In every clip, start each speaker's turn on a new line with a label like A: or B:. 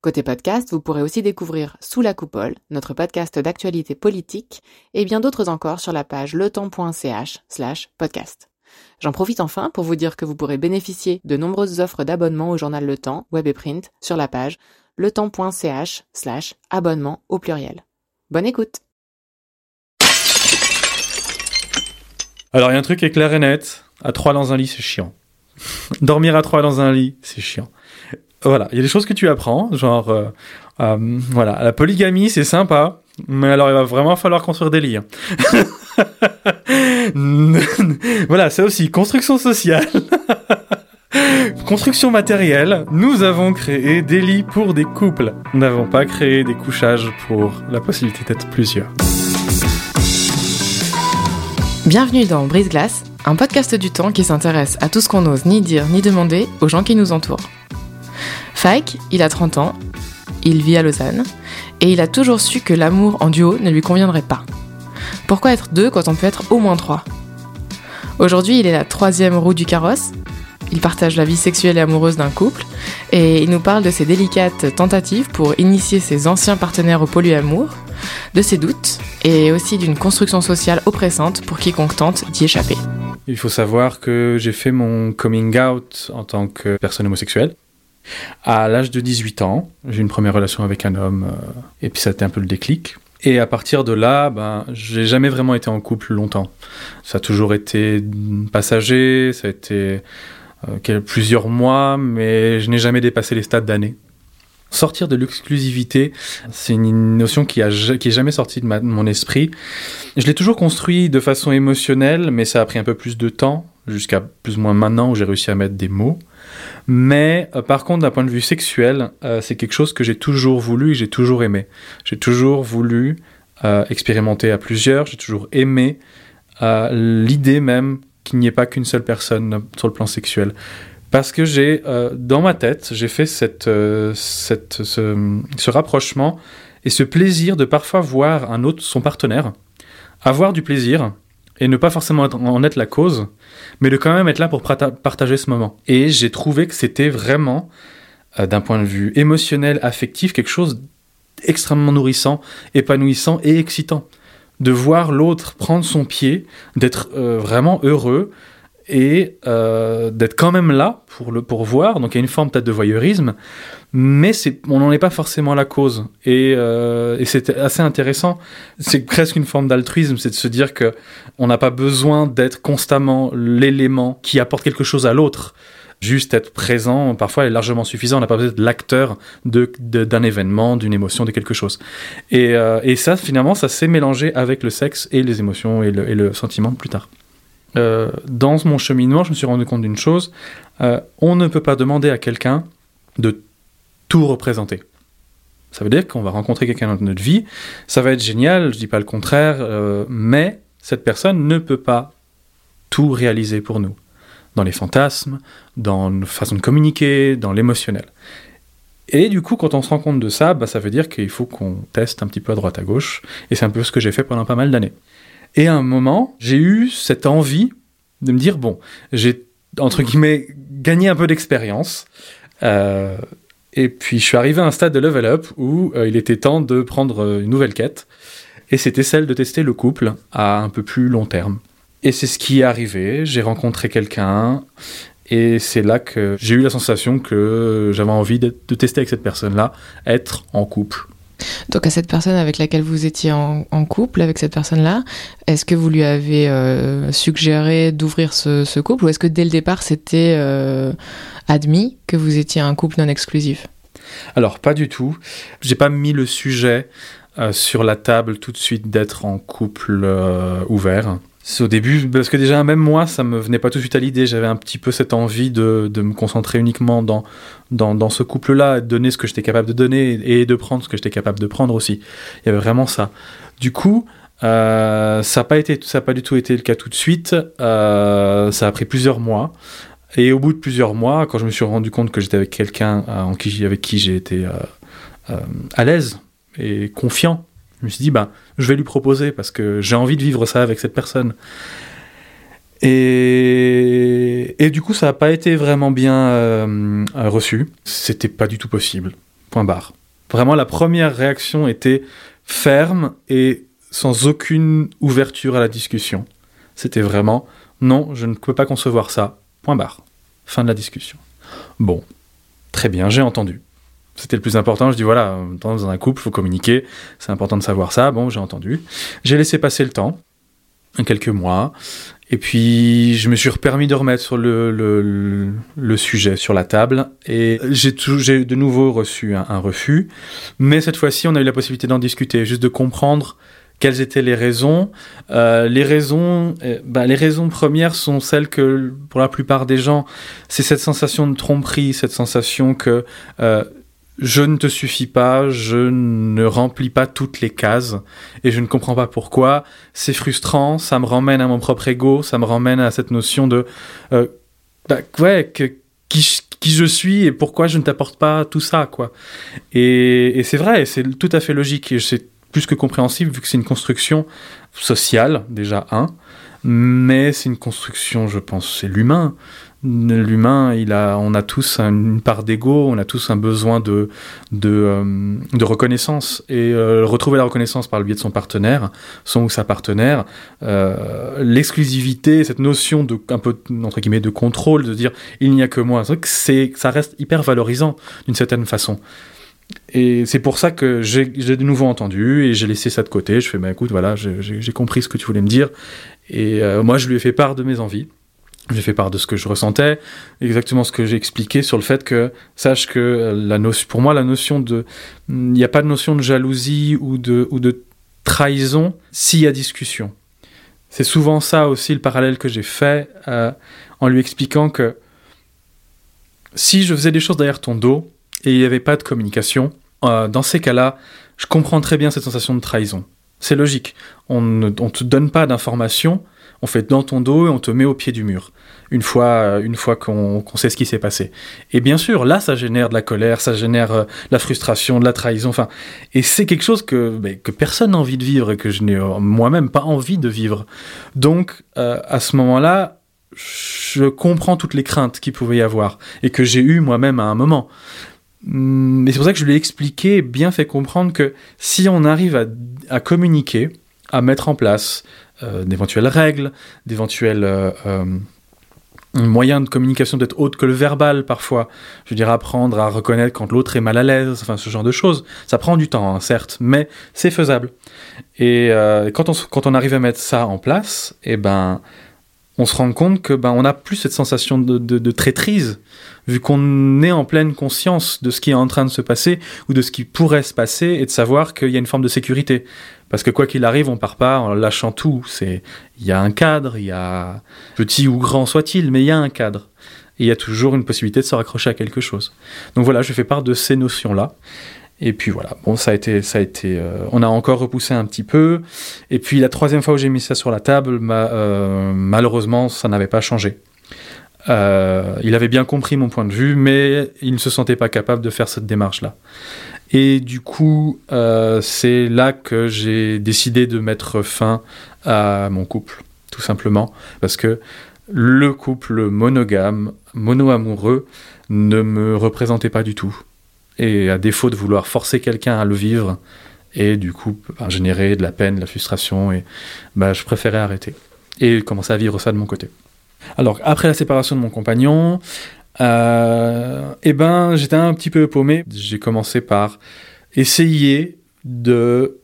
A: Côté podcast, vous pourrez aussi découvrir Sous la coupole, notre podcast d'actualité politique, et bien d'autres encore sur la page letemps.ch slash podcast. J'en profite enfin pour vous dire que vous pourrez bénéficier de nombreuses offres d'abonnement au journal Le Temps, web et print, sur la page letemps.ch slash abonnement au pluriel. Bonne écoute
B: Alors, il y a un truc qui est clair et net. À trois dans un lit, c'est chiant. Dormir à trois dans un lit, c'est chiant. Voilà, il y a des choses que tu apprends, genre, euh, euh, voilà, la polygamie, c'est sympa, mais alors il va vraiment falloir construire des lits. voilà, ça aussi, construction sociale. Construction matérielle, nous avons créé des lits pour des couples. Nous n'avons pas créé des couchages pour la possibilité d'être plusieurs.
A: Bienvenue dans Brise Glace, un podcast du temps qui s'intéresse à tout ce qu'on n'ose ni dire ni demander aux gens qui nous entourent. Faik, il a 30 ans, il vit à Lausanne, et il a toujours su que l'amour en duo ne lui conviendrait pas. Pourquoi être deux quand on peut être au moins trois? Aujourd'hui, il est la troisième roue du carrosse, il partage la vie sexuelle et amoureuse d'un couple, et il nous parle de ses délicates tentatives pour initier ses anciens partenaires au polyamour, de ses doutes, et aussi d'une construction sociale oppressante pour quiconque tente d'y échapper.
B: Il faut savoir que j'ai fait mon coming out en tant que personne homosexuelle. À l'âge de 18 ans, j'ai une première relation avec un homme, euh, et puis ça a été un peu le déclic. Et à partir de là, ben, j'ai jamais vraiment été en couple longtemps. Ça a toujours été passager, ça a été euh, plusieurs mois, mais je n'ai jamais dépassé les stades d'années. Sortir de l'exclusivité, c'est une notion qui, a, qui est jamais sortie de mon esprit. Je l'ai toujours construit de façon émotionnelle, mais ça a pris un peu plus de temps, jusqu'à plus ou moins maintenant où j'ai réussi à mettre des mots. Mais euh, par contre, d'un point de vue sexuel, euh, c'est quelque chose que j'ai toujours voulu et j'ai toujours aimé. J'ai toujours voulu euh, expérimenter à plusieurs, j'ai toujours aimé l'idée même qu'il n'y ait pas qu'une seule personne sur le plan sexuel. Parce que j'ai, dans ma tête, j'ai fait cette, ce, ce rapprochement et ce plaisir de parfois voir un autre, son partenaire, avoir du plaisir et ne pas forcément en être la cause, mais de quand même être là pour partager ce moment. Et j'ai trouvé que c'était vraiment, euh, d'un point de vue émotionnel, affectif, quelque chose d'extrêmement nourrissant, épanouissant et excitant. De voir l'autre prendre son pied, d'être euh, vraiment heureux et euh, d'être quand même là pour le pour voir. Donc il y a une forme peut-être de voyeurisme, mais on n'en est pas forcément la cause. Et, euh, et c'est assez intéressant. C'est presque une forme d'altruisme, c'est de se dire que on n'a pas besoin d'être constamment l'élément qui apporte quelque chose à l'autre. Juste être présent, parfois, est largement suffisant. On n'a pas besoin d'être l'acteur d'un événement, d'une émotion, de quelque chose. Et, euh, et ça, finalement, ça s'est mélangé avec le sexe et les émotions et et le sentiment plus tard. Euh, dans mon cheminement, je me suis rendu compte d'une chose. Euh, on ne peut pas demander à quelqu'un de tout représenter. Ça veut dire qu'on va rencontrer quelqu'un dans notre vie, ça va être génial, je dis pas le contraire, euh, mais cette personne ne peut pas tout réaliser pour nous. Dans les fantasmes, dans nos façons de communiquer, dans l'émotionnel. Et du coup, quand on se rend compte de ça, bah, ça veut dire qu'il faut qu'on teste un petit peu à droite à gauche. Et c'est un peu ce que j'ai fait pendant pas mal d'années. Et à un moment, j'ai eu cette envie de me dire, bon, j'ai, entre guillemets, gagné un peu d'expérience. Euh, et puis, je suis arrivé à un stade de level up où euh, il était temps de prendre euh, une nouvelle quête. Et c'était celle de tester le couple à un peu plus long terme. Et c'est ce qui est arrivé. J'ai rencontré quelqu'un. Et c'est là que j'ai eu la sensation que j'avais envie de, de tester avec cette personne-là, être en couple.
A: Donc à cette personne avec laquelle vous étiez en, couple, avec cette personne-là, est-ce que vous lui avez euh, suggéré d'ouvrir ce, couple ou est-ce que dès le départ c'était euh, admis que vous étiez un couple non exclusif?
B: Alors, pas du tout. J'ai pas mis le sujet euh, sur la table tout de suite d'être en couple ouvert. Au début, parce que déjà, même moi, ça me venait pas tout de suite à l'idée. J'avais un petit peu cette envie de, de me concentrer uniquement dans, dans, dans ce couple-là, de donner ce que j'étais capable de donner et de prendre ce que j'étais capable de prendre aussi. Il y avait vraiment ça. Du coup, Euh, ça n'a pas été, ça a pas du tout été le cas tout de suite. Euh, ça a pris plusieurs mois. Et au bout de plusieurs mois, quand je me suis rendu compte que j'étais avec quelqu'un qui, avec qui j'ai été à l'aise et confiant, je me suis dit, ben, je vais lui proposer parce que j'ai envie de vivre ça avec cette personne. Et, et du coup, ça n'a pas été vraiment bien euh, reçu. C'était pas du tout possible. Point barre. Vraiment, la première réaction était ferme et sans aucune ouverture à la discussion. C'était vraiment non, je ne peux pas concevoir ça. Point barre. Fin de la discussion. Bon, très bien, j'ai entendu. C'était le plus important. Je dis voilà, dans un couple, il faut communiquer. C'est important de savoir ça. Bon, j'ai entendu. J'ai laissé passer le temps, quelques mois. Et puis, je me suis permis de remettre sur le, le, sujet sur la table. Et j'ai de nouveau reçu un, un refus. Mais cette fois-ci, on a eu la possibilité d'en discuter, juste de comprendre quelles étaient les raisons euh, Les raisons, euh, bah, les raisons premières sont celles que, pour la plupart des gens, c'est cette sensation de tromperie, cette sensation que euh, je ne te suffis pas, je ne remplis pas toutes les cases et je ne comprends pas pourquoi. C'est frustrant, ça me ramène à mon propre ego, ça me ramène à cette notion de euh, bah, ouais qui, qui, je suis et pourquoi je ne t'apporte pas tout ça quoi. Et, et c'est vrai, c'est tout à fait logique et c'est plus que compréhensible vu que c'est une construction sociale déjà un, mais c'est une construction, je pense, c'est l'humain l'humain, on a tous une part d'ego, on a tous un besoin de, euh, reconnaissance. Et euh, retrouver la reconnaissance par le biais de son partenaire, son ou sa partenaire, euh, l'exclusivité, cette notion de, un peu, entre guillemets, de contrôle, de dire il n'y a que moi, c'est, ça reste hyper valorisant d'une certaine façon. Et c'est pour ça que j'ai de nouveau entendu et j'ai laissé ça de côté. Je fais, bah écoute, voilà, j'ai compris ce que tu voulais me dire. Et moi, je lui ai fait part de mes envies. J'ai fait part de ce que je ressentais, exactement ce que j'ai expliqué sur le fait que, sache que notion, pour moi, la notion de, il n'y a pas de notion de jalousie ou de, ou de trahison s'il y a discussion. C'est souvent ça aussi le parallèle que j'ai fait euh, en lui expliquant que si je faisais des choses derrière ton dos et il n'y avait pas de communication, euh, dans ces cas-là, je comprends très bien cette sensation de trahison. C'est logique. On ne on te donne pas d'informations, on fait dans ton dos et on te met au pied du mur une fois, euh, une fois qu'on sait ce qui s'est passé. Et bien sûr, là, ça génère de la colère, ça génère euh, la frustration, de la trahison, enfin, et c'est quelque chose que, ben, que personne n'a envie de vivre et que je n'ai euh, moi-même pas envie de vivre. Donc, à ce moment-là, je comprends toutes les craintes qu'il pouvait y avoir et que j'ai eu moi-même à un moment. Hum, mais c'est pour ça que je lui ai expliqué, bien fait comprendre que si on arrive à, à communiquer, à mettre en place d'éventuelles règles, d'éventuelles moyen de communication d'être autre que le verbal parfois. Je veux dire, apprendre à reconnaître quand l'autre est mal à l'aise, enfin ce genre de choses. Ça prend du temps, hein, certes, mais c'est faisable. Et euh, quand, on, quand on arrive à mettre ça en place, eh ben, on se rend compte que ben on n'a plus cette sensation de, de, de traîtrise, vu qu'on est en pleine conscience de ce qui est en train de se passer ou de ce qui pourrait se passer et de savoir qu'il y a une forme de sécurité. Parce que quoi qu'il arrive, on part pas en lâchant tout. C'est, il y a un cadre, il y a petit ou grand soit-il, mais il y a un cadre. Et il y a toujours une possibilité de se raccrocher à quelque chose. Donc voilà, je fais part de ces notions-là. Et puis voilà, bon, ça a été, ça a été, euh, on a encore repoussé un petit peu. Et puis la troisième fois où j'ai mis ça sur la table, euh, malheureusement, ça n'avait pas changé. Euh, il avait bien compris mon point de vue, mais il ne se sentait pas capable de faire cette démarche-là. Et du coup, euh, c'est là que j'ai décidé de mettre fin à mon couple, tout simplement, parce que le couple monogame, mono-amoureux, ne me représentait pas du tout. Et à défaut de vouloir forcer quelqu'un à le vivre, et du coup bah, générer de la peine, de la frustration, et bah, je préférais arrêter et commencer à vivre ça de mon côté. Alors après la séparation de mon compagnon, euh, eh ben, j'étais un petit peu paumé. J'ai commencé par essayer de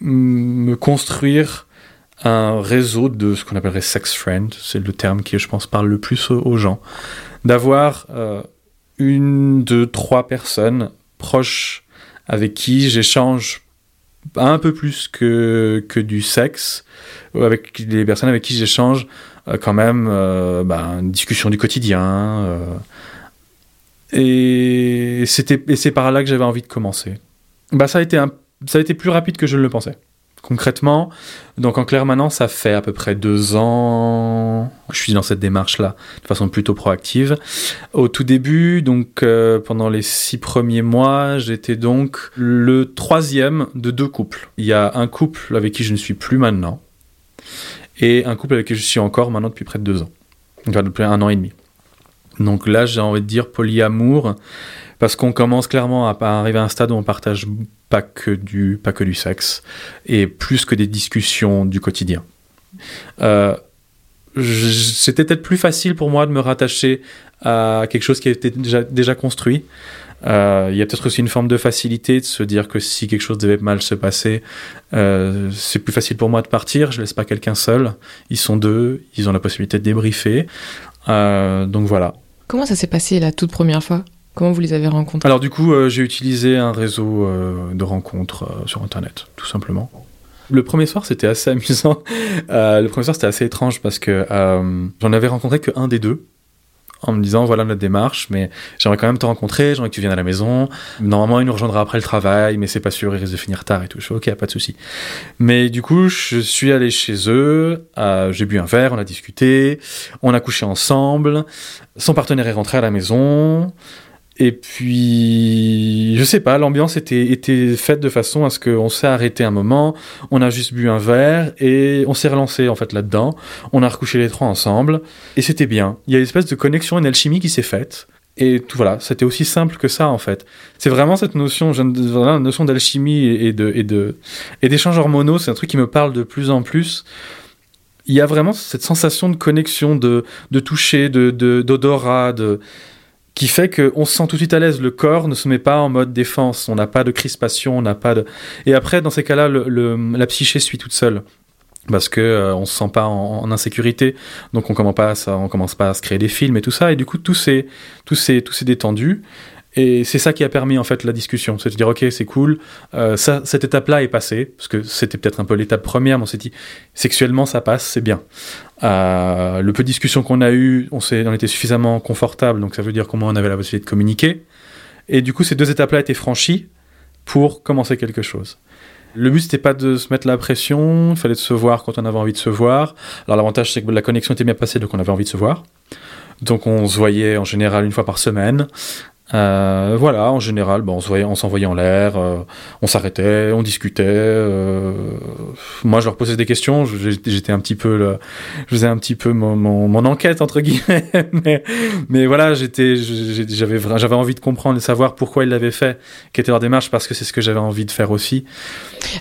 B: me construire un réseau de ce qu'on appellerait sex friend, c'est le terme qui, je pense, parle le plus aux gens, d'avoir euh, une, deux, trois personnes proches avec qui j'échange un peu plus que, que du sexe, avec les personnes avec qui j'échange euh, quand même euh, bah, une discussion du quotidien. Euh, et c'était c'est par là que j'avais envie de commencer. Bah ça a été ça a été plus rapide que je ne le pensais. Concrètement. Donc en clair maintenant, ça fait à peu près deux ans. Je suis dans cette démarche-là de façon plutôt proactive. Au tout début, donc euh, pendant les six premiers mois, j'étais donc le troisième de deux couples. Il y a un couple avec qui je ne suis plus maintenant et un couple avec qui je suis encore maintenant depuis près de deux ans. Enfin, depuis un an et demi. Donc là, j'ai envie de dire polyamour, parce qu'on commence clairement à arriver à un stade où on partage pas que du, pas que du sexe, et plus que des discussions du quotidien. Euh, c'était peut-être plus facile pour moi de me rattacher à quelque chose qui était déjà, déjà construit. Euh, il y a peut-être aussi une forme de facilité de se dire que si quelque chose devait mal se passer, euh, c'est plus facile pour moi de partir. Je laisse pas quelqu'un seul. Ils sont deux, ils ont la possibilité de débriefer. donc voilà.
A: Comment ça s'est passé la toute première fois? Comment vous les avez rencontrés?
B: Alors du coup, euh, j'ai utilisé un réseau euh, de rencontres euh, sur Internet, tout simplement. Le premier soir, c'était assez amusant. le premier soir, c'était assez étrange parce que j'en avais rencontré que un des deux en me disant voilà notre démarche, mais j'aimerais quand même te rencontrer, j'aimerais que tu viennes à la maison. Normalement, il nous rejoindra après le travail, mais c'est pas sûr, il risque de finir tard et tout. Je fais ok, pas de souci. Mais du coup, je suis allé chez eux, j'ai bu un verre, on a discuté, on a couché ensemble. Son partenaire est rentré à la maison. Et puis, je sais pas, l'ambiance était, était faite de façon à ce qu'on s'est arrêté un moment, on a juste bu un verre et on s'est relancé en fait là-dedans. On a recouché les trois ensemble et c'était bien. Il y a une espèce de connexion, une alchimie qui s'est faite. Et tout voilà, c'était aussi simple que ça en fait. C'est vraiment cette notion, voilà, notion d'alchimie et de et de et d'échanges hormonaux, c'est un truc qui me parle de plus en plus. Il y a vraiment cette sensation de connexion, de de toucher, de d'odorat, de, de qui fait qu'on se sent tout de suite à l'aise. Le corps ne se met pas en mode défense. On n'a pas de crispation, on n'a pas de. Et après, dans ces cas-là, le, la psyché suit toute seule parce que euh, on se sent pas en, insécurité, donc on commence pas, on commence pas à se créer des films et tout ça, et du coup tout s'est tout tout détendu. Et c'est ça qui a permis en fait la discussion, c'est de dire ok c'est cool, euh, ça, cette étape-là est passée parce que c'était peut-être un peu l'étape première, mais on s'est dit sexuellement ça passe, c'est bien. Euh, le peu de discussion qu'on a eu, on, on était suffisamment confortable, donc ça veut dire comment on avait la possibilité de communiquer. Et du coup ces deux étapes-là étaient franchies pour commencer quelque chose. Le but c'était pas de se mettre la pression, il fallait se voir quand on avait envie de se voir. Alors l'avantage c'est que la connexion était bien passée, donc on avait envie de se voir. Donc on se voyait en général une fois par semaine. Euh, voilà, en général, on s'envoyait en l'air, euh, on s'arrêtait, on discutait. Euh, moi, je leur posais des questions. J'étais un petit peu, je faisais un petit peu mon, enquête entre guillemets. mais, voilà, j'étais, j'avais, envie de comprendre et de savoir pourquoi ils l'avaient fait, quelle était leur démarche, parce que c'est ce que j'avais envie de faire aussi.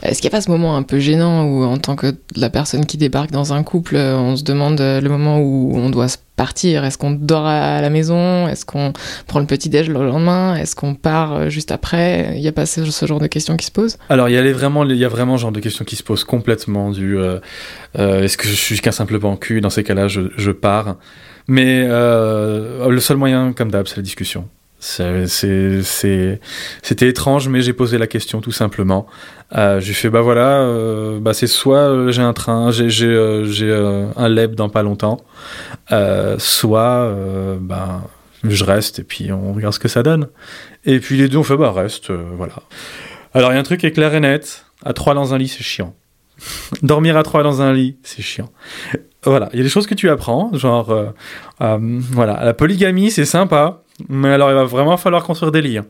A: Est-ce qu'il n'y a pas ce moment un peu gênant où, en tant que la personne qui débarque dans un couple, on se demande le moment où on doit se partir Est-ce qu'on dort à la maison Est-ce qu'on prend le petit déj le lendemain Est-ce qu'on part euh, juste après Il n'y a pas ce, genre de questions qui se posent?
B: Alors il y a vraiment, il y a vraiment genre de questions qui se posent complètement du euh, euh, est-ce que je suis qu'un simple bancu? Dans ces cas-là, je, je, pars. Mais le seul moyen, comme d'hab, c'est la discussion. C'était étrange, mais j'ai posé la question tout simplement. Euh, j'ai fait bah voilà, euh, bah c'est soit euh, j'ai un train, j'ai j'ai euh, un leb dans pas longtemps, soit bah je reste et puis on regarde ce que ça donne. Et puis les deux on fait bah reste, voilà. Alors il y a un truc qui clair et net, à trois dans un lit c'est chiant. Dormir à trois dans un lit c'est chiant. Voilà, il y a des choses que tu apprends, genre voilà, la polygamie c'est sympa, mais alors, il va vraiment falloir construire des lits. Hein.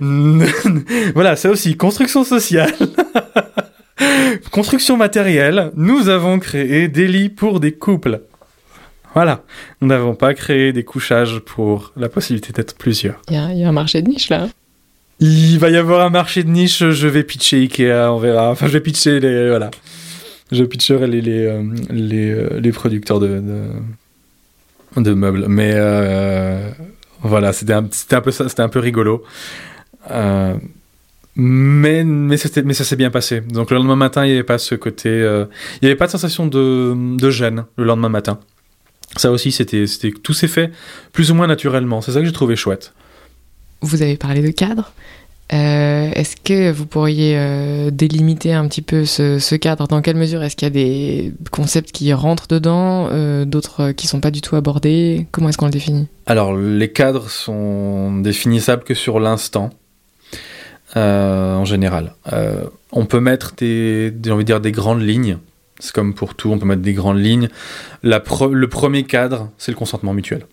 B: voilà, ça aussi, construction sociale. construction matérielle. Nous avons créé des lits pour des couples. Voilà. Nous n'avons pas créé des couchages pour la possibilité d'être plusieurs.
A: Il y, a un marché de niche là.
B: Il va y avoir un marché de niche. Je vais pitcher Ikea, on verra. Enfin, je vais pitcher les. Voilà. Je pitcherai les, les, euh, les, euh, les producteurs de de meubles. Mais euh, voilà, c'était un, un, peu c'était un peu rigolo. Euh, mais mais, mais ça s'est bien passé. Donc le lendemain matin, il n'y avait pas ce côté, euh, il n'y avait pas de sensation de, de gêne le lendemain matin. Ça aussi, c'était, c'était tout s'est fait plus ou moins naturellement. C'est ça que j'ai trouvé chouette.
A: Vous avez parlé de cadre. Euh, est-ce que vous pourriez euh, délimiter un petit peu ce, cadre? Dans quelle mesure est-ce qu'il y a des concepts qui rentrent dedans, euh, d'autres qui sont pas du tout abordés? Comment est-ce qu'on le définit?
B: Alors, les cadres sont définissables que sur l'instant. en général. on peut mettre des, envie de dire des grandes lignes. C'est comme pour tout, on peut mettre des grandes lignes. Le premier cadre, c'est le consentement mutuel.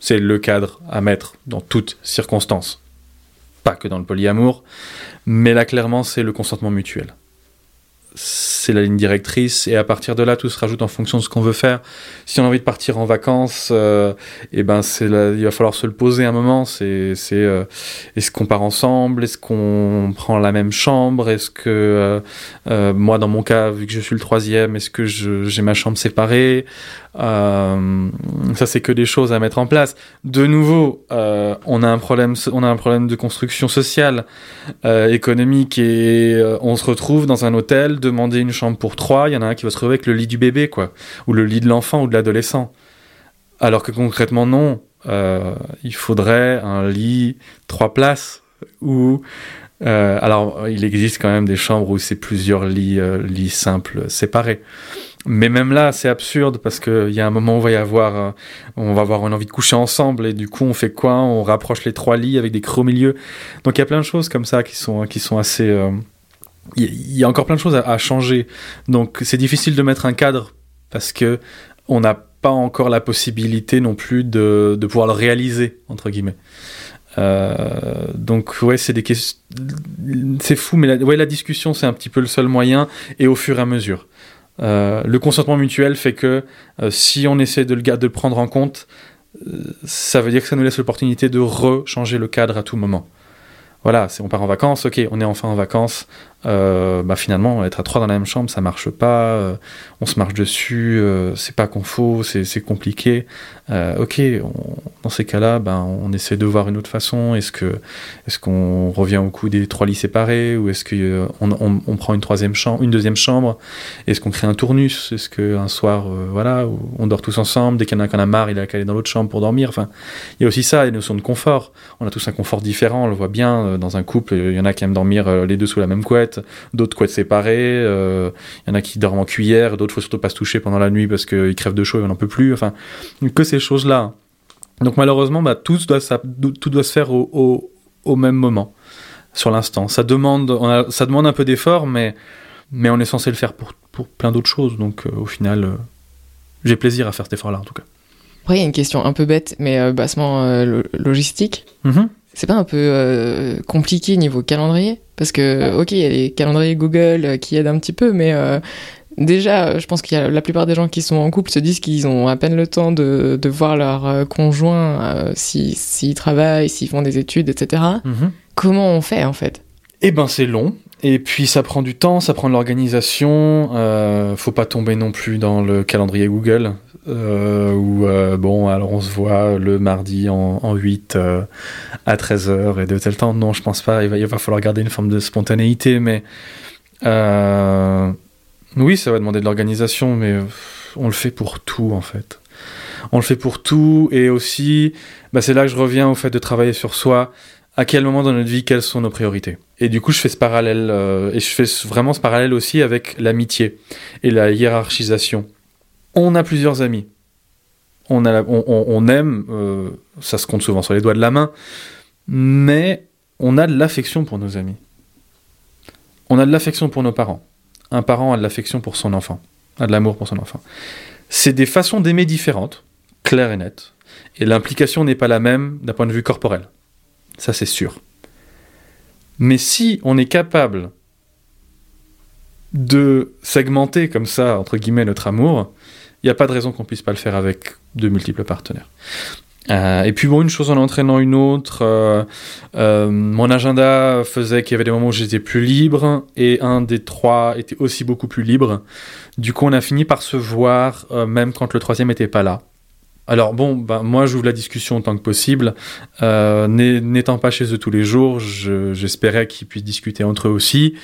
B: C'est le cadre à mettre dans toutes circonstances. Pas que dans le polyamour, mais là clairement c'est le consentement mutuel c'est la ligne directrice et à partir de là tout se rajoute en fonction de ce qu'on veut faire. Si on a envie de partir en vacances et euh, eh ben il va falloir se le poser un moment. C'est c'est euh, est-ce qu'on part ensemble? Est-ce qu'on prend la même chambre? Est-ce que euh, moi dans mon cas vu que je suis le troisième est-ce que j'ai ma chambre séparée? Euh, ça, c'est que des choses à mettre en place. De nouveau, euh, on a un problème, on a un problème de construction sociale, euh, économique, et euh, on se retrouve dans un hôtel, demander une chambre pour trois. Il y en a un qui va se retrouver avec le lit du bébé, quoi, ou le lit de l'enfant ou de l'adolescent. Alors que concrètement, non. Euh, il faudrait un lit trois places ou alors, il existe quand même des chambres où c'est plusieurs lits, lits simples séparés. Mais même là, c'est absurde parce qu'il y a un moment où on va y avoir, euh, on va avoir une envie de coucher ensemble et du coup, on fait quoi? On rapproche les trois lits avec des creux au milieu. Donc, il y a plein de choses comme ça qui sont, qui sont assez. Il y a encore plein de choses à, changer. Donc, c'est difficile de mettre un cadre parce que on n'a pas encore la possibilité non plus de, pouvoir le réaliser entre guillemets. Euh, donc ouais, c'est des questions, c'est fou, mais la, ouais, la discussion c'est un petit peu le seul moyen et au fur et à mesure. Euh, le consentement mutuel fait que euh, si on essaie de le, de le prendre en compte, ça veut dire que ça nous laisse l'opportunité de rechanger le cadre à tout moment. Voilà, on part en vacances, ok, on est enfin en vacances, euh, bah finalement être à trois dans la même chambre ça marche pas euh, on se marche dessus euh, c'est pas confo c'est compliqué. Euh, ok dans ces cas là ben on essaie de voir une autre façon. Est-ce que est-ce qu'on revient au coup des trois lits séparés ou est-ce que on, prend une troisième chambre une deuxième chambre? Est-ce qu'on crée un tournus est-ce que un soir voilà on dort tous ensemble dès qu'il y en a qui en a marre il a qu'à aller dans l'autre chambre pour dormir? Enfin il y a aussi ça les notions de confort. On a tous un confort différent on le voit bien dans un couple il y en a qui aiment dormir les deux sous la même couette d'autres couettes séparées. Il euh, y en a qui dorment en cuillère, d'autres faut surtout pas se toucher pendant la nuit parce qu'ils crèvent de chaud et on n'en peut plus. Enfin, que ces choses-là. Donc malheureusement, bah, tout, doit, ça, tout doit se faire au, au, au même moment, sur l'instant. Ça demande, on a, ça demande un peu d'effort, mais, mais on est censé le faire pour, pour plein d'autres choses. Donc euh, au final, euh, j'ai plaisir à faire cet effort-là en tout cas.
A: Après, il y a une question un peu bête, mais bassement logistique. Mm-hmm. C'est pas un peu compliqué niveau calendrier? Parce que, ok, il y a les calendriers Google euh, qui aident un petit peu, mais euh, déjà, je pense qu'il y a la plupart des gens qui sont en couple se disent qu'ils ont à peine le temps de, de voir leur euh, conjoint s'ils travaillent, s'ils font des études, etc. Mhm. Comment on fait en fait?
B: Eh ben, c'est long. Et puis ça prend du temps, ça prend de l'organisation. Euh, faut pas tomber non plus dans le calendrier Google. Euh, où euh, bon, alors on se voit le mardi en, en 8 euh, à 13h et de tel temps. Non, je pense pas. Il va, il va falloir garder une forme de spontanéité, mais euh, oui, ça va demander de l'organisation, mais on le fait pour tout en fait. On le fait pour tout et aussi, bah, c'est là que je reviens au fait de travailler sur soi à quel moment dans notre vie, quelles sont nos priorités. Et du coup, je fais ce parallèle, euh, et je fais vraiment ce parallèle aussi avec l'amitié et la hiérarchisation. On a plusieurs amis. On, aime, euh, ça se compte souvent sur les doigts de la main, mais on a de l'affection pour nos amis. On a de l'affection pour nos parents. Un parent a de l'affection pour son enfant, a de l'amour pour son enfant. C'est des façons d'aimer différentes, claires et nettes, et l'implication n'est pas la même d'un point de vue corporel ça c'est sûr. Mais si on est capable de segmenter comme ça, entre guillemets, notre amour, il n'y a pas de raison qu'on puisse pas le faire avec de multiples partenaires. Euh, et puis bon, une chose en entraînant une autre, euh, euh, mon agenda faisait qu'il y avait des moments où j'étais plus libre et un des trois était aussi beaucoup plus libre. Du coup, on a fini par se voir même quand le troisième n'était pas là. Alors bon, bah, moi j'ouvre la discussion autant que possible. Euh, N'étant pas chez eux tous les jours, j'espérais qu'ils puissent discuter entre eux aussi.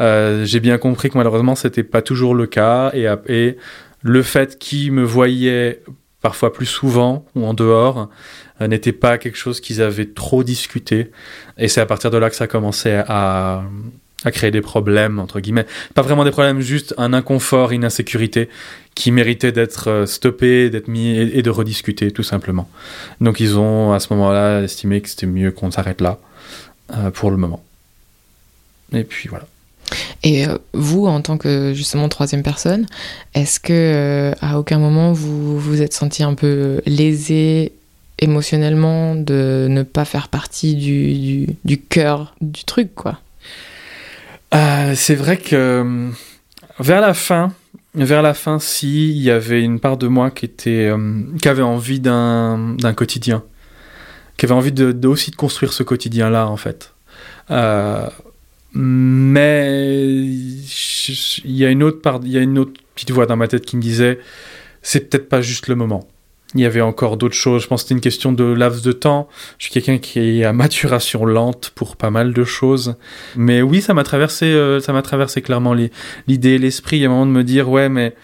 B: Euh, J'ai bien compris que malheureusement c'était pas toujours le cas et, et le fait qu'ils me voyaient parfois plus souvent ou en dehors euh, n'était pas quelque chose qu'ils avaient trop discuté. Et c'est à partir de là que ça commençait à, à créer des problèmes, entre guillemets. Pas vraiment des problèmes, juste un inconfort, une insécurité qui méritait d'être euh, stoppé, d'être mis et, de rediscuter, tout simplement. Donc ils ont, à ce moment-là, estimé que c'était mieux qu'on s'arrête là, euh, pour le moment. Et puis voilà.
A: Et euh, vous, en tant que justement troisième personne, est-ce que à aucun moment vous vous êtes senti un peu lésé émotionnellement de ne pas faire partie du, du cœur du truc, quoi?
B: Euh, C'est vrai que vers la fin, vers la fin, si il y avait une part de moi qui était, qui avait envie d'un quotidien, qui avait envie de, aussi de construire ce quotidien-là, en fait. Euh, mais il y a une autre part, il y a une autre petite voix dans ma tête qui me disait, c'est peut-être pas juste le moment. Il y avait encore d'autres choses. Je pense que c'était une question de laps de temps. Je suis quelqu'un qui est à maturation lente pour pas mal de choses. Mais oui, ça m'a traversé, euh, ça m'a traversé clairement l'idée, l'esprit, à un moment de me dire, ouais, mais,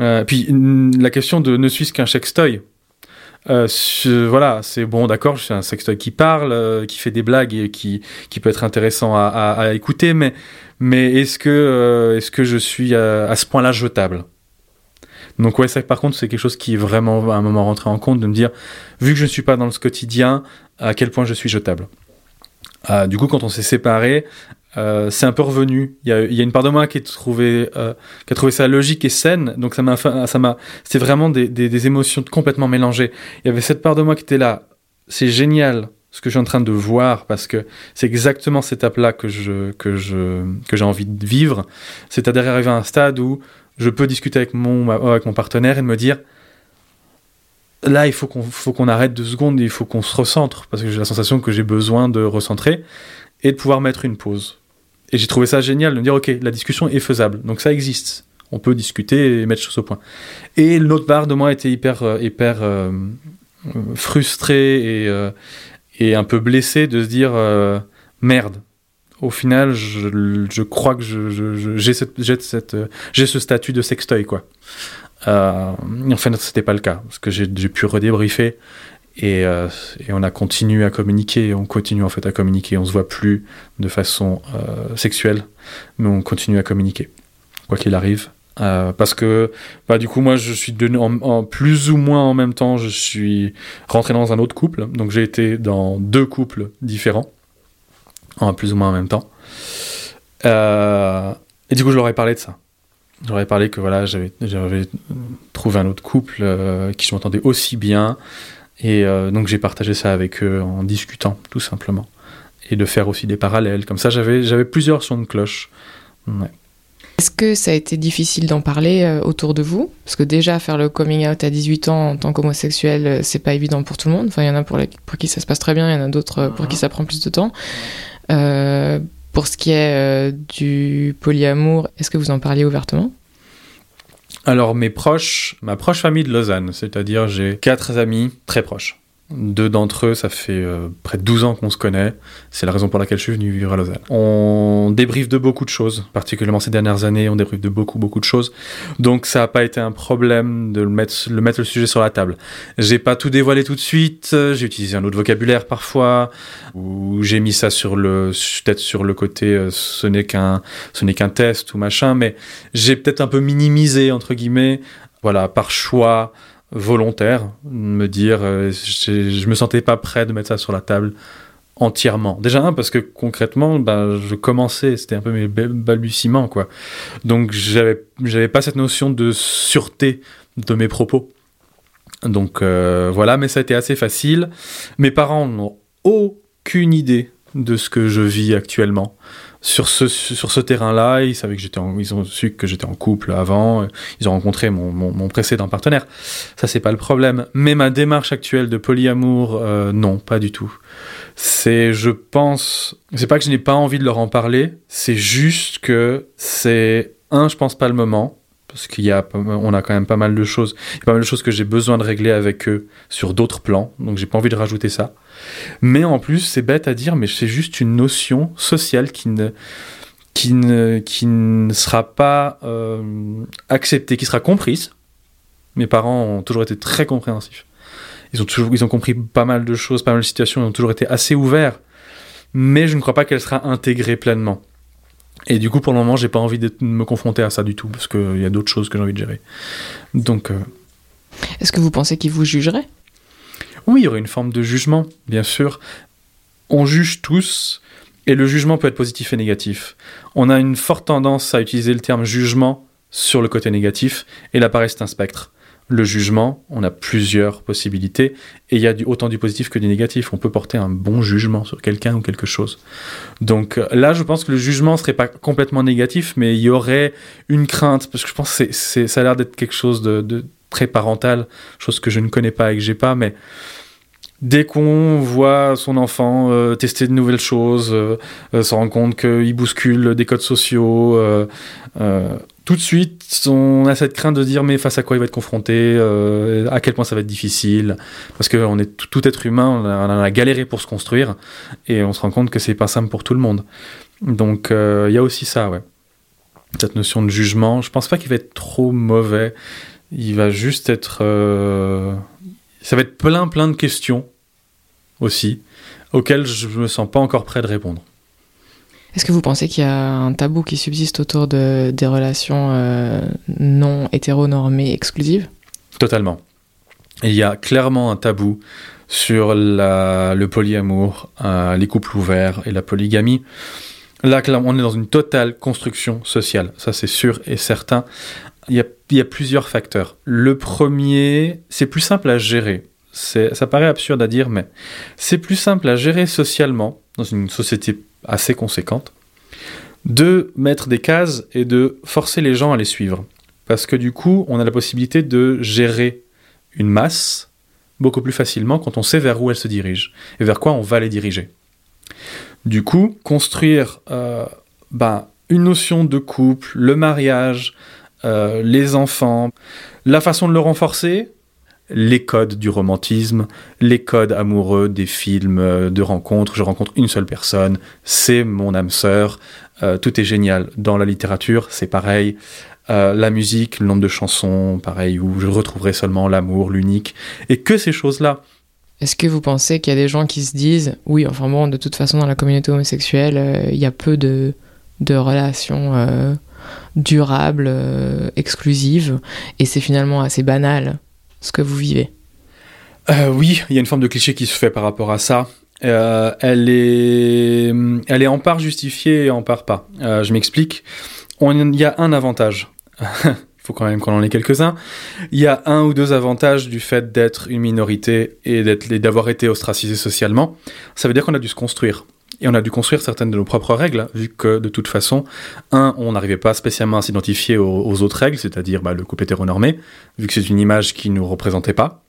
B: euh, puis la question de ne suis-ce qu'un sextoy. Euh, voilà, c'est bon, d'accord, je suis un sextoy qui parle, euh, qui fait des blagues et qui, peut être intéressant à, écouter, mais, est-ce que, je suis à ce point-là jetable? Donc ouais, ça par contre, c'est quelque chose qui est vraiment à un moment rentré en compte, de me dire, vu que je ne suis pas dans ce quotidien, à quel point je suis jetable. Euh, du coup, quand on s'est séparés, euh, c'est un peu revenu. Il y, a, une part de moi qui a trouvé, euh, qui a trouvé ça logique et saine. Donc ça m'a, ça m'a, c'était vraiment des, des, des, émotions complètement mélangées. Il y avait cette part de moi qui était là. C'est génial ce que je suis en train de voir parce que c'est exactement cette étape-là que je, que je, que j'ai envie de vivre. C'est-à-dire arriver à un stade où je peux discuter avec mon, avec mon partenaire et me dire, là, il faut qu'on, faut qu'on arrête deux secondes, il faut qu'on se recentre parce que j'ai la sensation que j'ai besoin de recentrer et de pouvoir mettre une pause. Et j'ai trouvé ça génial de me dire, ok, la discussion est faisable, donc ça existe. On peut discuter et mettre choses au point. Et l'autre part de moi était hyper, euh, hyper euh, frustré et, euh, et un peu blessé de se dire, merde. Au final, je, crois que j'ai, ce statut de sextoy, quoi. Euh, en fait, c'était pas le cas, parce que j'ai, pu redébriefer et, euh, et, on a continué à communiquer, on continue en fait à communiquer. On se voit plus de façon euh, sexuelle, mais on continue à communiquer, quoi qu'il arrive. Euh, parce que bah, du coup moi je suis en, en, plus ou moins en même temps je suis rentré dans un autre couple donc j'ai été dans deux couples différents en plus ou moins en même temps euh, et du coup je leur ai parlé de ça j'aurais parlé que voilà j'avais trouvé un autre couple euh, qui je m'entendais aussi bien et euh, donc j'ai partagé ça avec eux en discutant, tout simplement. Et de faire aussi des parallèles. Comme ça, j'avais, plusieurs sons de cloche.
A: Est-ce que ça a été difficile d'en parler euh, autour de vous? Parce que déjà, faire le coming out à 18 ans en tant qu'homosexuel, c'est pas évident pour tout le monde. Enfin, il y en a pour, les, pour qui ça se passe très bien, il y en a d'autres pour qui ça prend plus de temps. Euh, pour ce qui est du polyamour, est-ce que vous en parliez ouvertement?
B: Alors mes proches, ma proche famille de Lausanne, c'est-à-dire j'ai quatre amis très proches. Deux d'entre eux, ça fait euh, près de 12 ans qu'on se connaît. C'est la raison pour laquelle je suis venu vivre à Lausanne. On débriefe de beaucoup de choses, particulièrement ces dernières années, on débriefe de beaucoup, beaucoup de choses. Donc ça n'a pas été un problème de le mettre, le mettre le sujet sur la table. J'ai pas tout dévoilé tout de suite, j'ai utilisé un autre vocabulaire parfois, ou j'ai mis ça sur le, peut-être sur le côté, euh, ce n'est qu'un, ce n'est qu'un test ou machin, mais j'ai peut-être un peu minimisé, entre guillemets, voilà, par choix, volontaire, me dire euh, je me sentais pas prêt de mettre ça sur la table entièrement. Déjà un parce que concrètement, ben, je commençais, c'était un peu mes balbutiements quoi. Donc j'avais j'avais pas cette notion de sûreté de mes propos. Donc euh, voilà, mais ça a été assez facile. Mes parents n'ont aucune idée de ce que je vis actuellement sur ce, sur ce terrain-là, ils savaient que j'étais ils ont su que j'étais en couple avant, ils ont rencontré mon, mon, précédent partenaire. Ça, c'est pas le problème. Mais ma démarche actuelle de polyamour, euh, non, pas du tout. C'est, je pense, c'est pas que je n'ai pas envie de leur en parler, c'est juste que c'est, un, je pense pas le moment, parce qu'il y a, on a quand même pas mal de choses, il y a pas mal de choses que j'ai besoin de régler avec eux sur d'autres plans, donc j'ai pas envie de rajouter ça. Mais en plus, c'est bête à dire, mais c'est juste une notion sociale qui ne, qui ne, qui ne sera pas euh, acceptée, qui sera comprise. Mes parents ont toujours été très compréhensifs. Ils ont, toujours, ils ont compris pas mal de choses, pas mal de situations, ils ont toujours été assez ouverts. Mais je ne crois pas qu'elle sera intégrée pleinement. Et du coup, pour le moment, j'ai pas envie de me confronter à ça du tout, parce qu'il y a d'autres choses que j'ai envie de gérer. Donc. Euh...
A: Est-ce que vous pensez qu'ils vous jugeraient
B: oui, il y aurait une forme de jugement, bien sûr. On juge tous, Et le jugement peut être positif et négatif. On a une forte tendance à utiliser le terme jugement sur le côté négatif, et là, pareil, c'est un spectre. Le jugement, on a plusieurs possibilités, et il y a autant du positif que du négatif. On peut porter un bon jugement sur quelqu'un ou quelque chose. Donc euh, là, je pense que le jugement serait pas complètement négatif, mais il y aurait une crainte, parce que je pense que ça a l'air d'être quelque chose de, de très parental, chose que je ne connais pas et que j'ai pas, mais dès qu'on voit son enfant euh, tester de nouvelles choses, euh, euh, se rend compte qu'il bouscule des codes sociaux, tout de suite, on a cette crainte de dire mais face à quoi il va être confronté, à quel point ça va être difficile, parce que on est tout, être humain, on a, a, galéré pour se construire, et on se rend compte que c'est pas simple pour tout le monde. Donc il y a aussi ça, ouais. Cette notion de jugement, je pense pas qu'il va être trop mauvais. Il va juste être ça va être plein plein de questions aussi, auxquelles je me sens pas encore prêt de répondre.
A: Est-ce que vous pensez qu'il y a un tabou qui subsiste autour de, des relations euh, non hétéronormées exclusives?
B: Totalement. il y a clairement un tabou sur la, le polyamour, euh, les couples ouverts et la polygamie. Là, on est dans une totale construction sociale, ça c'est sûr et certain. Il y, a, plusieurs facteurs. Le premier, c'est plus simple à gérer ça paraît absurde à dire, mais c'est plus simple à gérer socialement, dans une société assez conséquente, de mettre des cases et de forcer les gens à les suivre. Parce que du coup, on a la possibilité de gérer une masse beaucoup plus facilement quand on sait vers où elle se dirige et vers quoi on va les diriger. Du coup, construire euh, ben, une notion de couple, le mariage, euh, les enfants, la façon de le renforcer, les codes du romantisme, les codes amoureux des films euh, de rencontres. Je rencontre une seule personne, c'est mon âme sœur. Euh, tout est génial. Dans la littérature, c'est pareil. La musique, le nombre de chansons, pareil, où je retrouverai seulement l'amour, l'unique. Et que ces choses-là.
A: Est-ce que vous pensez qu'il y a des gens qui se disent, oui, enfin bon, de toute façon, dans la communauté homosexuelle, il y a peu de, de relations durables, exclusives, et c'est finalement assez banal ce que vous vivez
B: euh, Oui, il y a une forme de cliché qui se fait par rapport à ça. Euh, elle, est, elle est en part justifiée et en part pas. Euh, je m'explique. Il y a un avantage. Il faut quand même qu'on en ait quelques-uns. Il y a un ou deux avantages du fait d'être une minorité et d'avoir été ostracisé socialement. Ça veut dire qu'on a dû se construire. Et on a dû construire certaines de nos propres règles, vu que de toute façon, un, on n'arrivait pas spécialement à s'identifier aux, autres règles, c'est-à-dire bah, le couple hétéronormé, vu que c'est une image qui ne nous représentait pas.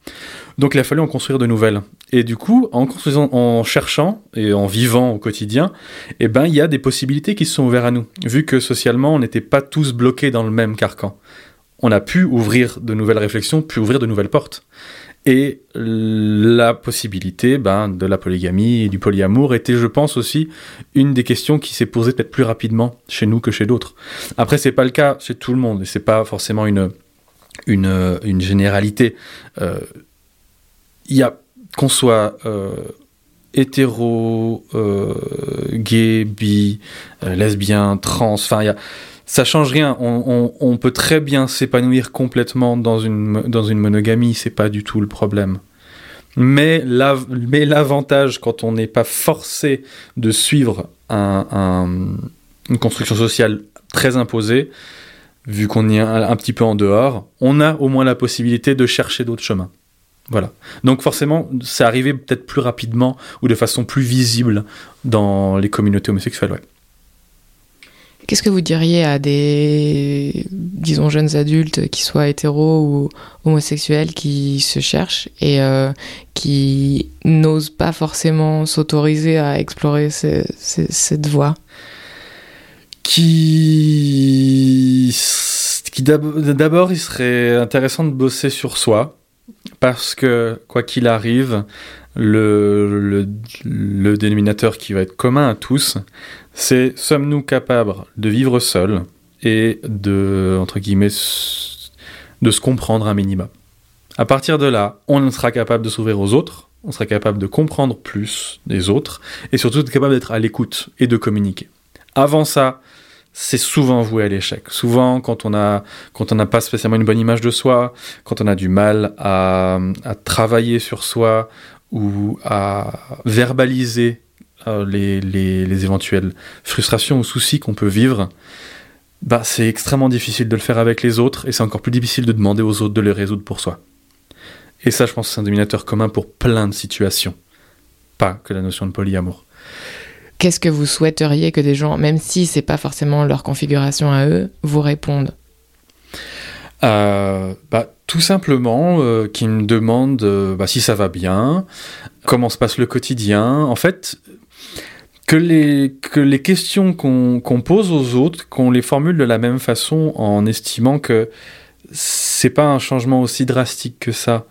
B: Donc il a fallu en construire de nouvelles. Et du coup, en construisant, en cherchant et en vivant au quotidien, eh ben il y a des possibilités qui se sont ouvertes à nous, vu que socialement on n'était pas tous bloqués dans le même carcan. On a pu ouvrir de nouvelles réflexions, pu ouvrir de nouvelles portes et la possibilité ben, de la polygamie et du polyamour était, je pense aussi, une des questions qui s'est posée peut-être plus rapidement chez nous que chez d'autres. Après, c'est pas le cas chez tout le monde, et c'est pas forcément une, une, généralité. Euh, il y a qu'on soit euh, hétéro, euh, gay, bi, lesbien, trans, enfin, il y a ça change rien. On, peut très bien s'épanouir complètement dans une, dans une monogamie, c'est pas du tout le problème. Mais l'avantage, quand on n'est pas forcé de suivre une construction sociale très imposée, vu qu'on est un, un, petit peu en dehors, on a au moins la possibilité de chercher d'autres chemins. Voilà. Donc forcément, c'est arrivé peut-être plus rapidement ou de façon plus visible dans les communautés homosexuelles. Ouais.
A: Qu'est-ce que vous diriez à des, disons, jeunes adultes, qui soient hétéros ou homosexuels, qui se cherchent et euh, qui n'osent pas forcément s'autoriser à explorer cette voie?
B: Qui, qui d'abord, il serait intéressant de bosser sur soi, parce que quoi qu'il arrive, le, dénominateur qui va être commun à tous, c'est sommes-nous capables de vivre seuls et de, entre guillemets, de se comprendre un minimum? À partir de là, on sera capable de s'ouvrir aux autres, on sera capable de comprendre plus des autres, et surtout d'être capable d'être à l'écoute et de communiquer. Avant ça, c'est souvent voué à l'échec. Souvent, quand on a, quand on n'a pas spécialement une bonne image de soi, quand on a du mal à, à travailler sur soi ou à verbaliser euh, les, les, les, éventuelles frustrations ou soucis qu'on peut vivre, bah, c'est extrêmement difficile de le faire avec les autres et c'est encore plus difficile de demander aux autres de les résoudre pour soi. Et ça, je pense c'est un dominateur commun pour plein de situations, pas que la notion de polyamour.
A: Qu'est-ce que vous souhaiteriez que des gens, même si c'est pas forcément leur configuration à eux, vous répondent?
B: Bah, tout simplement euh, qui me demandent euh, bah, si ça va bien, comment se passe le quotidien. En fait, que les, que les questions qu'on pose aux autres, qu'on les formule de la même façon en estimant que c'est pas un changement aussi drastique que ça.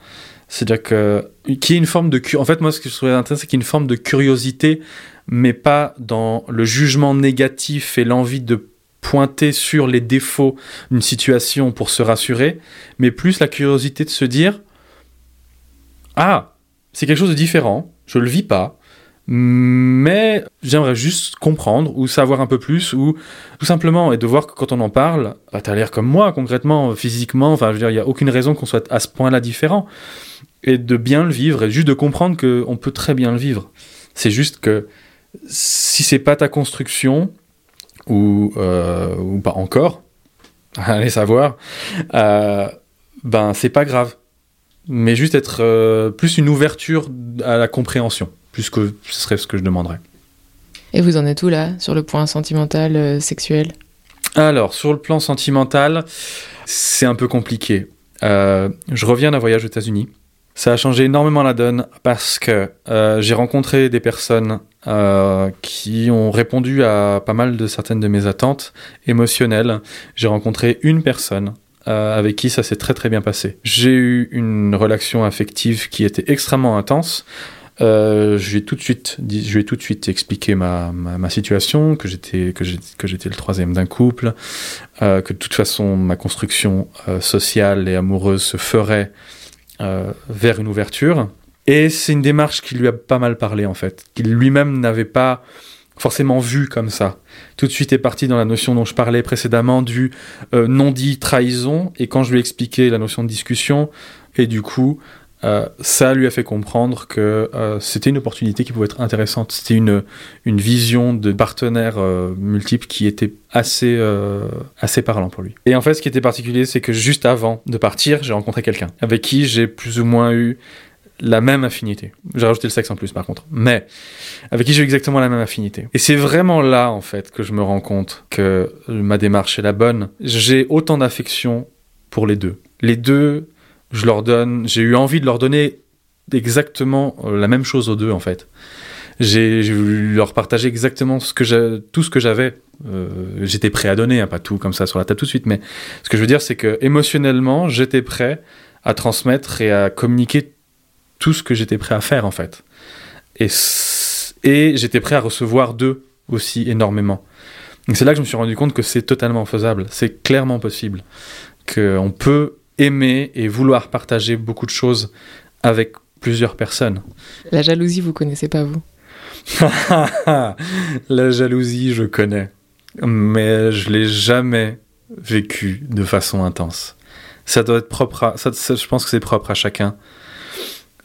B: C'est-à-dire que qu'il y ait une forme de en fait moi ce que je trouvais intéressant c'est qu'il y ait une forme de curiosité mais pas dans le jugement négatif et l'envie de pointer sur les défauts d'une situation pour se rassurer, mais plus la curiosité de se dire Ah, c'est quelque chose de différent, je le vis pas, mais j'aimerais juste comprendre ou savoir un peu plus ou tout simplement et de voir que quand on en parle, bah, tu as l'air comme moi concrètement, physiquement, enfin je veux dire, il n'y a aucune raison qu'on soit à ce point-là différent et de bien le vivre et juste de comprendre qu'on peut très bien le vivre. C'est juste que si c'est pas ta construction, ou, euh, ou pas encore, allez savoir, euh, ben c'est pas grave. Mais juste être euh, plus une ouverture à la compréhension, plus que ce serait ce que je demanderais.
A: Et vous en êtes où là, sur le point sentimental, sexuel?
B: Alors, sur le plan sentimental, c'est un peu compliqué. Je reviens d'un voyage aux États-Unis. Ça a changé énormément la donne parce que euh, j'ai rencontré des personnes euh, qui ont répondu à pas mal de certaines de mes attentes émotionnelles. J'ai rencontré une personne euh, avec qui ça s'est très très bien passé. J'ai eu une relation affective qui était extrêmement intense. Euh, je lui ai tout de suite, tout de suite expliqué ma, ma, situation, que j'étais que j'étais le troisième d'un couple, que de toute façon ma construction sociale et amoureuse se ferait vers une ouverture. Et c'est une démarche qui lui a pas mal parlé en fait, qu'il lui-même n'avait pas forcément vu comme ça. Tout de suite est parti dans la notion dont je parlais précédemment du euh, non-dit trahison, et quand je lui ai expliqué la notion de discussion, et du coup, euh, ça lui a fait comprendre que euh, c'était une opportunité qui pouvait être intéressante. C'était une, une vision de partenaires euh, multiples qui était assez, euh, assez parlant pour lui. Et en fait, ce qui était particulier, c'est que juste avant de partir, j'ai rencontré quelqu'un avec qui j'ai plus ou moins eu la même affinité. J'ai rajouté le sexe en plus par contre. Mais avec qui j'ai exactement la même affinité. Et c'est vraiment là en fait que je me rends compte que ma démarche est la bonne. J'ai autant d'affection pour les deux. Les deux je leur donne, j'ai eu envie de leur donner exactement euh, la même chose aux deux en fait. J'ai voulu leur partager exactement tout ce que j'avais. Euh, j'étais prêt à donner, hein, pas tout comme ça sur la table tout de suite, mais ce que je veux dire, c'est que émotionnellement, j'étais prêt à transmettre et à communiquer tout ce que j'étais prêt à faire en fait. Et, et j'étais prêt à recevoir d'eux aussi énormément. C'est là que je me suis rendu compte que c'est totalement faisable, c'est clairement possible, qu'on peut aimer et vouloir partager beaucoup de choses avec plusieurs personnes.
A: La jalousie, vous connaissez pas vous?
B: La jalousie, je connais, mais je l'ai jamais vécu de façon intense. Ça doit être propre à, ça, ça, je pense que c'est propre à chacun.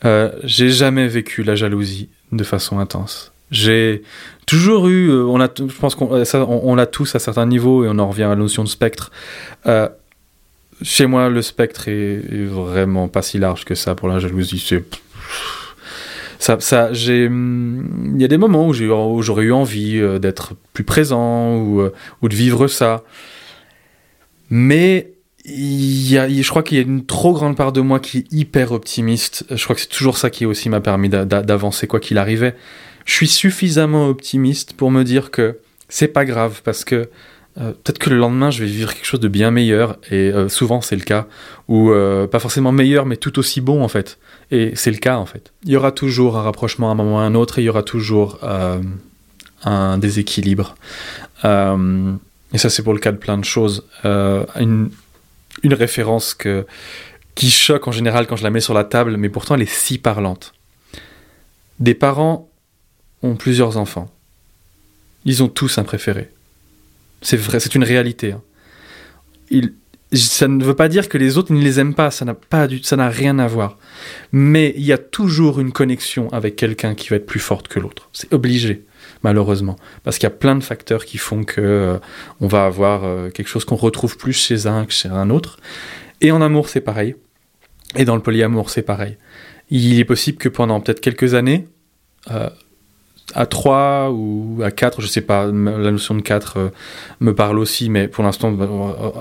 B: Euh, j'ai jamais vécu la jalousie de façon intense. J'ai toujours eu, euh, on a, je pense qu'on on, on l'a tous à certains niveaux et on en revient à la notion de spectre. Euh, chez moi, le spectre est, vraiment pas si large que ça pour la jalousie. C'est ça, ça j'ai, il y a des moments où, j'aurais eu envie euh, d'être plus présent ou, euh, ou de vivre ça. Mais y a, je crois qu'il y a une trop grande part de moi qui est hyper optimiste. Je crois que c'est toujours ça qui aussi m'a permis d'avancer quoi qu'il arrivait. Je suis suffisamment optimiste pour me dire que c'est pas grave parce que euh, peut-être que le lendemain je vais vivre quelque chose de bien meilleur. Et euh, souvent c'est le cas ou euh, pas forcément meilleur mais tout aussi bon en fait. Et c'est le cas en fait. Il y aura toujours un rapprochement à un moment ou à un autre et il y aura toujours un déséquilibre. Et ça c'est pour le cas de plein de choses. Une, référence qui choque en général quand je la mets sur la table mais pourtant elle est si parlante. Des parents ont plusieurs enfants. Ils ont tous un préféré c'est vrai, c'est une réalité. Hein. Ça ne veut pas dire que les autres ne les aiment pas, ça n'a pas ça n'a rien à voir. Mais il y a toujours une connexion avec quelqu'un qui va être plus forte que l'autre. C'est obligé. malheureusement. Parce qu'il y a plein de facteurs qui font que euh, on va avoir euh, quelque chose qu'on retrouve plus chez un que chez un autre. Et en amour, c'est pareil. Et dans le polyamour, c'est pareil. Il est possible que pendant peut-être quelques années, euh, à 3 ou à 4, je sais pas, la notion de 4 me parle aussi, mais pour l'instant,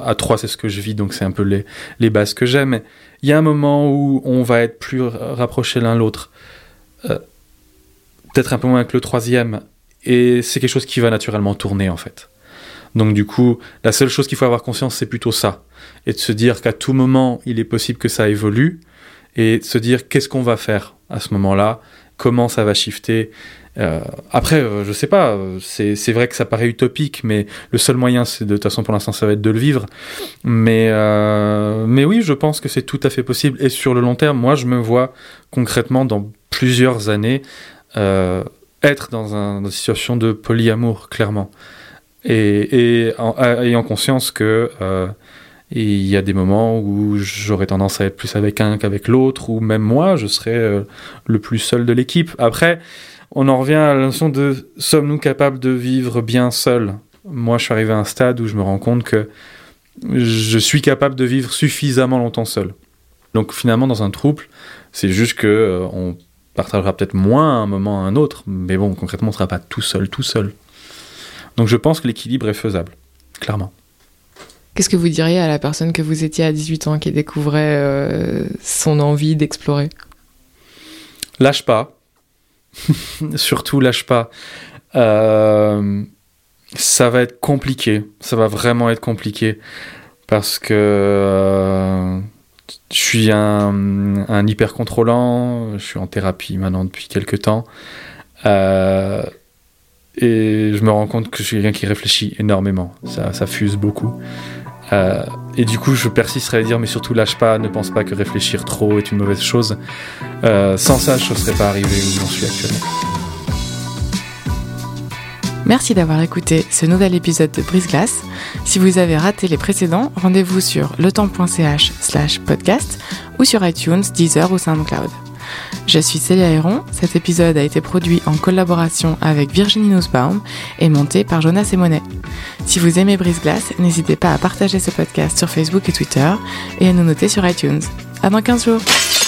B: à 3, c'est ce que je vis, donc c'est un peu les, les bases que j'aime. Mais il y a un moment où on va être plus rapprochés l'un l'autre. peut-être un peu moins que le troisième, et c'est quelque chose qui va naturellement tourner en fait. Donc du coup, la seule chose qu'il faut avoir conscience, c'est plutôt ça. Et de se dire qu'à tout moment, il est possible que ça évolue. Et de se dire qu'est-ce qu'on va faire à ce moment-là, comment ça va shifter. Euh, après, euh, je sais pas, euh, c'est vrai que ça paraît utopique, mais le seul moyen, c'est de, toute façon pour l'instant, ça va être de le vivre. Mais, mais oui, je pense que c'est tout à fait possible. Et sur le long terme, moi, je me vois concrètement dans plusieurs années être dans, un, une situation de polyamour, clairement. Et, ayant conscience que euh, il y a des moments où j'aurais tendance à être plus avec un qu'avec l'autre, ou même moi, je serais euh, le plus seul de l'équipe. Après, on en revient à la notion de sommes-nous capables de vivre bien seul Moi, je suis arrivé à un stade où je me rends compte que je suis capable de vivre suffisamment longtemps seul. Donc finalement, dans un trouble, c'est juste que euh, on partagera peut-être moins à un moment à un autre, mais bon, concrètement, on ne sera pas tout seul, tout seul. Donc je pense que l'équilibre est faisable, clairement.
A: Qu'est-ce que vous diriez à la personne que vous étiez à 18 ans qui découvrait euh, son envie d'explorer?
B: Lâche pas. Surtout lâche pas. Euh, ça va être compliqué. Ça va vraiment être compliqué. Parce que euh, je suis un, hyper contrôlant, je suis en thérapie maintenant depuis quelques temps. Euh, et je me rends compte que je suis quelqu'un qui réfléchit énormément. Ça, ça fuse beaucoup. Euh, et du coup, je persisterai à dire, mais surtout lâche pas, ne pense pas que réfléchir trop est une mauvaise chose. Euh, sans ça, je ne serais pas arrivé où j'en suis actuellement.
A: Merci d'avoir écouté ce nouvel épisode de Brise Glace. Si vous avez raté les précédents, rendez-vous sur letemps.ch slash podcast ou sur iTunes, Deezer ou SoundCloud. Je suis Célia Héron. Cet épisode a été produit en collaboration avec Virginie Nussbaum et monté par Jonas Monet. Si vous aimez Brise Glace, n'hésitez pas à partager ce podcast sur Facebook et Twitter et à nous noter sur iTunes. À dans 15 jours!